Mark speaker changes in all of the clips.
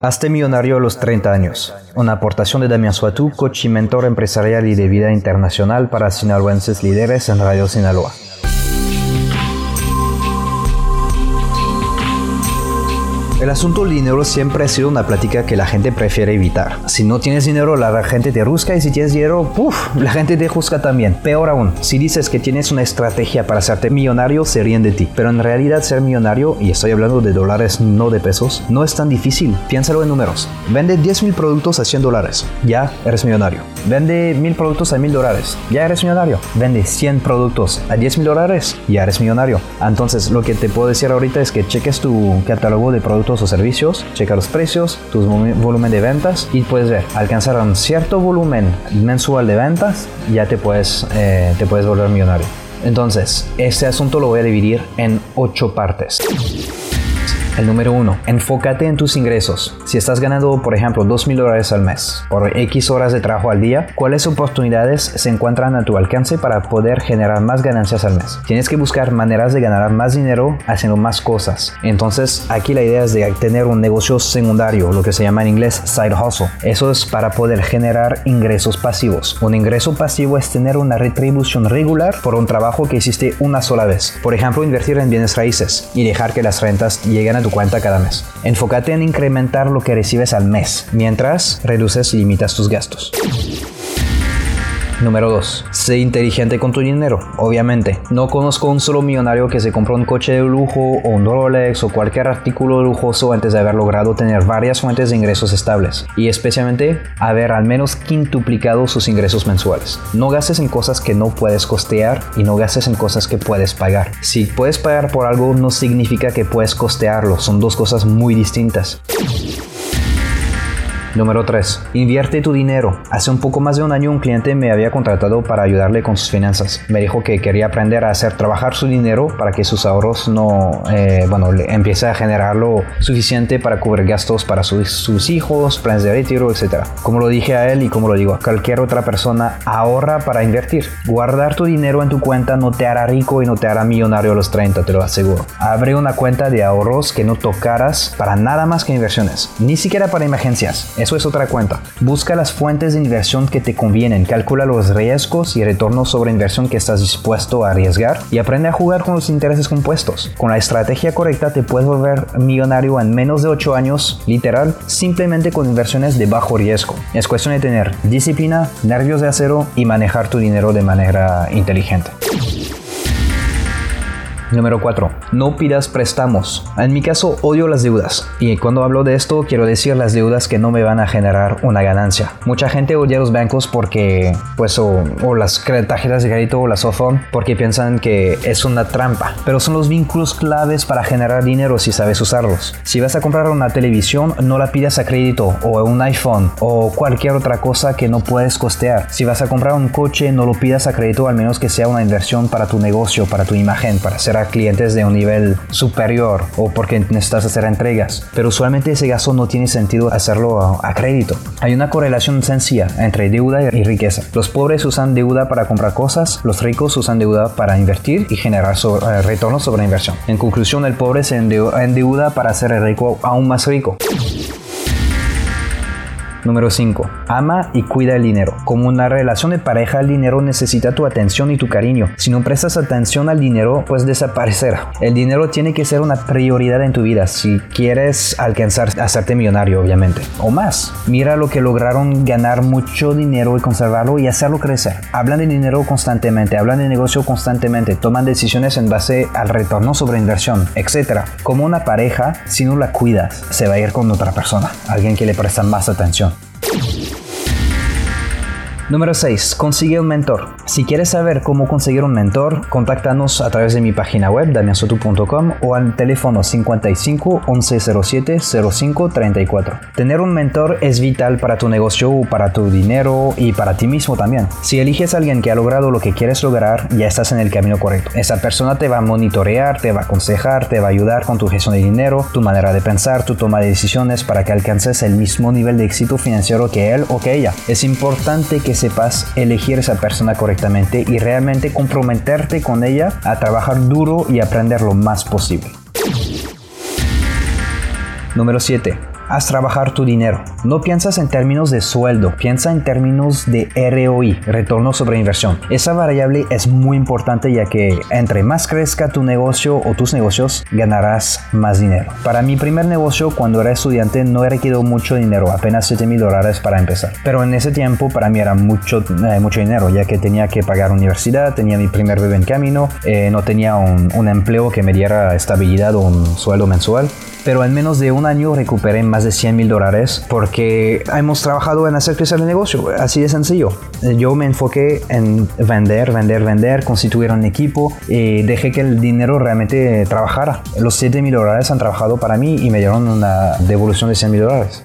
Speaker 1: Hazte millonario a los 30 años. Una aportación de Damián Suatu, coach y mentor empresarial y de vida internacional para sinaloenses líderes en Radio Sinaloa. El asunto del dinero siempre ha sido una plática que la gente prefiere evitar. Si no tienes dinero, la gente te rusca y si tienes dinero, puff, la gente te juzga también. Peor aún, si dices que tienes una estrategia para hacerte millonario, se ríen de ti. Pero en realidad ser millonario, y estoy hablando de dólares, no de pesos, no es tan difícil. Piénsalo en números. Vende 10 mil productos a 100 dólares, ya eres millonario. Vende mil productos a mil dólares, ya eres millonario. Vende 100 productos a 10 mil dólares, ya eres millonario. Entonces, lo que te puedo decir ahorita es que cheques tu catálogo de productos o servicios, checa los precios, tu volumen de ventas y puedes ver, alcanzar un cierto volumen mensual de ventas, ya te puedes, eh, te puedes volver millonario. Entonces, este asunto lo voy a dividir en ocho partes. El número uno, enfócate en tus ingresos. Si estás ganando, por ejemplo, 2 mil dólares al mes por X horas de trabajo al día, ¿cuáles oportunidades se encuentran a tu alcance para poder generar más ganancias al mes? Tienes que buscar maneras de ganar más dinero haciendo más cosas. Entonces, aquí la idea es de tener un negocio secundario, lo que se llama en inglés side hustle. Eso es para poder generar ingresos pasivos. Un ingreso pasivo es tener una retribución regular por un trabajo que hiciste una sola vez. Por ejemplo, invertir en bienes raíces y dejar que las rentas lleguen a tu cuenta cada mes. Enfócate en incrementar lo que recibes al mes, mientras reduces y limitas tus gastos. Número 2. Sé inteligente con tu dinero, obviamente. No conozco un solo millonario que se compró un coche de lujo o un Rolex o cualquier artículo lujoso antes de haber logrado tener varias fuentes de ingresos estables y especialmente haber al menos quintuplicado sus ingresos mensuales. No gastes en cosas que no puedes costear y no gastes en cosas que puedes pagar. Si puedes pagar por algo no significa que puedes costearlo, son dos cosas muy distintas. Número 3. Invierte tu dinero. Hace un poco más de un año un cliente me había contratado para ayudarle con sus finanzas. Me dijo que quería aprender a hacer trabajar su dinero para que sus ahorros no, eh, bueno, empiece a generarlo suficiente para cubrir gastos para sus, hijos, planes de retiro, etc. Como lo dije a él y como lo digo a cualquier otra persona, ahorra para invertir. Guardar tu dinero en tu cuenta no te hará rico y no te hará millonario a los 30, te lo aseguro. Abre una cuenta de ahorros que no tocaras para nada más que inversiones, ni siquiera para emergencias eso es otra cuenta. Busca las fuentes de inversión que te convienen, calcula los riesgos y retornos sobre inversión que estás dispuesto a arriesgar y aprende a jugar con los intereses compuestos. Con la estrategia correcta te puedes volver millonario en menos de 8 años, literal, simplemente con inversiones de bajo riesgo. Es cuestión de tener disciplina, nervios de acero y manejar tu dinero de manera inteligente. Número 4. No pidas préstamos. En mi caso odio las deudas. Y cuando hablo de esto quiero decir las deudas que no me van a generar una ganancia. Mucha gente odia los bancos porque, pues, o, las tarjetas de crédito o las softphone porque piensan que es una trampa. Pero son los vínculos claves para generar dinero si sabes usarlos. Si vas a comprar una televisión, no la pidas a crédito o un iPhone o cualquier otra cosa que no puedes costear. Si vas a comprar un coche, no lo pidas a crédito al menos que sea una inversión para tu negocio, para tu imagen, para ser clientes de un nivel superior o porque necesitas hacer entregas. Pero usualmente ese gasto no tiene sentido hacerlo a, crédito. Hay una correlación sencilla entre deuda y riqueza. Los pobres usan deuda para comprar cosas, los ricos usan deuda para invertir y generar eh, retornos sobre inversión. En conclusión, el pobre se endeuda para hacer el rico aún más rico. Número 5. Ama y cuida el dinero. Como una relación de pareja, el dinero necesita tu atención y tu cariño. Si no prestas atención al dinero, pues desaparecerá. El dinero tiene que ser una prioridad en tu vida si quieres alcanzar hacerte millonario, obviamente. O más. Mira lo que lograron ganar mucho dinero y conservarlo y hacerlo crecer. Hablan de dinero constantemente, hablan de negocio constantemente, toman decisiones en base al retorno sobre inversión, etc. Como una pareja, si no la cuidas, se va a ir con otra persona, alguien que le presta más atención. Número 6. Consigue un mentor. Si quieres saber cómo conseguir un mentor, contáctanos a través de mi página web damiansotu.com o al teléfono 55 1107 05 34. Tener un mentor es vital para tu negocio, para tu dinero y para ti mismo también. Si eliges a alguien que ha logrado lo que quieres lograr, ya estás en el camino correcto. Esa persona te va a monitorear, te va a aconsejar, te va a ayudar con tu gestión de dinero, tu manera de pensar, tu toma de decisiones para que alcances el mismo nivel de éxito financiero que él o que ella. Es importante que sepas elegir esa persona correctamente y realmente comprometerte con ella a trabajar duro y aprender lo más posible. Número 7. Haz trabajar tu dinero. No piensas en términos de sueldo, piensa en términos de ROI, retorno sobre inversión. Esa variable es muy importante ya que entre más crezca tu negocio o tus negocios, ganarás más dinero. Para mi primer negocio, cuando era estudiante, no he requerido mucho dinero, apenas 7 mil dólares para empezar. Pero en ese tiempo para mí era mucho, eh, mucho dinero, ya que tenía que pagar universidad, tenía mi primer bebé en camino, eh, no tenía un, un empleo que me diera estabilidad o un sueldo mensual pero en menos de un año recuperé más de 100 mil dólares porque hemos trabajado en hacer crecer el negocio, así de sencillo. Yo me enfoqué en vender, vender, vender, constituir un equipo y dejé que el dinero realmente trabajara. Los 7 mil dólares han trabajado para mí y me dieron una devolución de 100 mil dólares.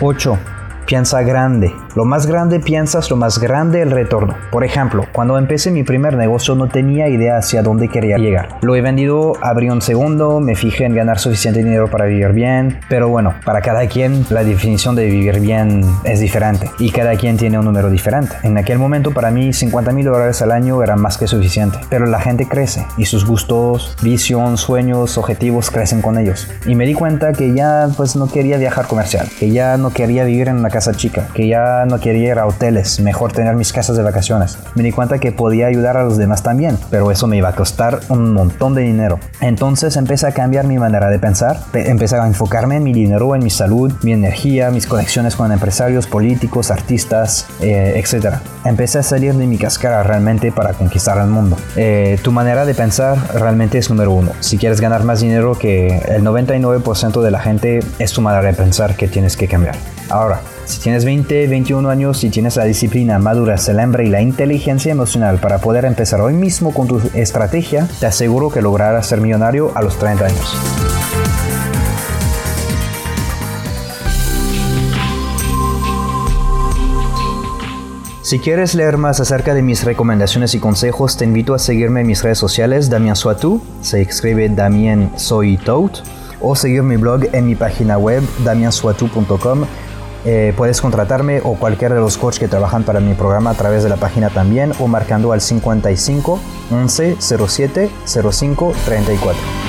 Speaker 1: 8. Piensa grande. Lo más grande piensas, lo más grande el retorno. Por ejemplo, cuando empecé mi primer negocio no tenía idea hacia dónde quería llegar. Lo he vendido, abrí un segundo, me fijé en ganar suficiente dinero para vivir bien, pero bueno, para cada quien la definición de vivir bien es diferente y cada quien tiene un número diferente. En aquel momento para mí 50 mil dólares al año era más que suficiente, pero la gente crece y sus gustos, visión, sueños, objetivos crecen con ellos. Y me di cuenta que ya pues no quería viajar comercial, que ya no quería vivir en una casa chica, que ya no quería ir a hoteles, mejor tener mis casas de vacaciones. Me di cuenta que podía ayudar a los demás también, pero eso me iba a costar un montón de dinero. Entonces empecé a cambiar mi manera de pensar, empecé a enfocarme en mi dinero, en mi salud, mi energía, mis conexiones con empresarios, políticos, artistas, eh, etc. Empecé a salir de mi cascara realmente para conquistar el mundo. Eh, tu manera de pensar realmente es número uno. Si quieres ganar más dinero que el 99% de la gente, es tu manera de pensar que tienes que cambiar. Ahora, si tienes 20, 21 años y tienes la disciplina, madurez, el hambre y la inteligencia emocional para poder empezar hoy mismo con tu estrategia, te aseguro que lograrás ser millonario a los 30 años. Si quieres leer más acerca de mis recomendaciones y consejos, te invito a seguirme en mis redes sociales, Damien Soitou, se escribe Damien Soy o seguir mi blog en mi página web, damiensoitou.com eh, puedes contratarme o cualquiera de los coaches que trabajan para mi programa a través de la página también o marcando al 55 11 07 05 34.